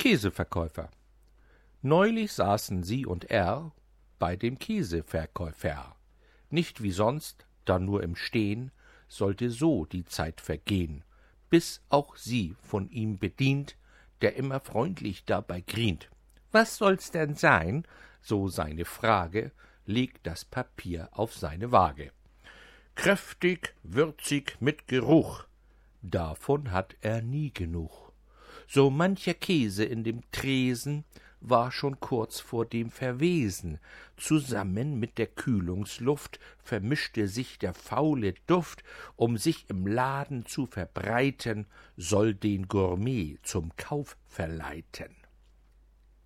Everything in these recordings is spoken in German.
Käseverkäufer. Neulich saßen sie und er bei dem Käseverkäufer. Nicht wie sonst, da nur im Stehn, sollte so die Zeit vergehn, bis auch sie von ihm bedient, der immer freundlich dabei grient. Was soll's denn sein? So seine Frage, legt das Papier auf seine Waage. Kräftig, würzig, mit Geruch, davon hat er nie genug. So mancher Käse in dem Tresen war schon kurz vor dem Verwesen. Zusammen mit der Kühlungsluft vermischte sich der faule Duft, um sich im Laden zu verbreiten, soll den Gourmet zum Kauf verleiten.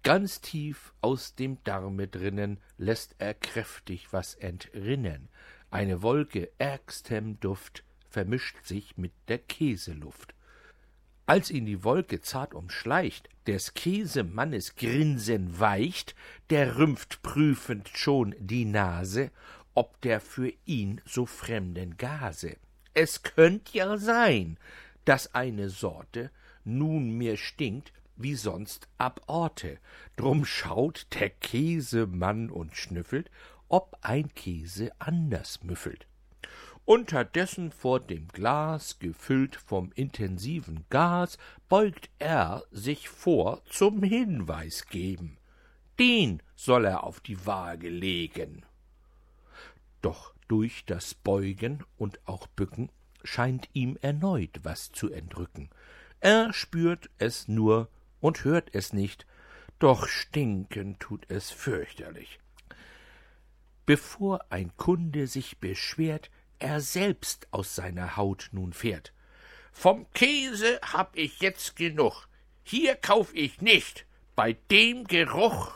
Ganz tief aus dem Darme drinnen lässt er kräftig was entrinnen. Eine Wolke ärgstem Duft vermischt sich mit der Käseluft. Als ihn die Wolke zart umschleicht, des Käsemannes Grinsen weicht, der rümpft prüfend schon die Nase, ob der für ihn so fremden Gase. Es könnt ja sein, dass eine Sorte nunmehr stinkt, wie sonst ab Orte. Drum schaut der Käsemann und schnüffelt, ob ein Käse anders müffelt unterdessen vor dem Glas, gefüllt vom intensiven Gas, beugt er sich vor zum Hinweis geben. Den soll er auf die Waage legen. Doch durch das Beugen und auch Bücken scheint ihm erneut was zu entrücken. Er spürt es nur und hört es nicht, doch stinken tut es fürchterlich. Bevor ein Kunde sich beschwert, er selbst aus seiner Haut nun fährt. Vom Käse hab ich jetzt genug, hier kauf ich nicht, bei dem Geruch.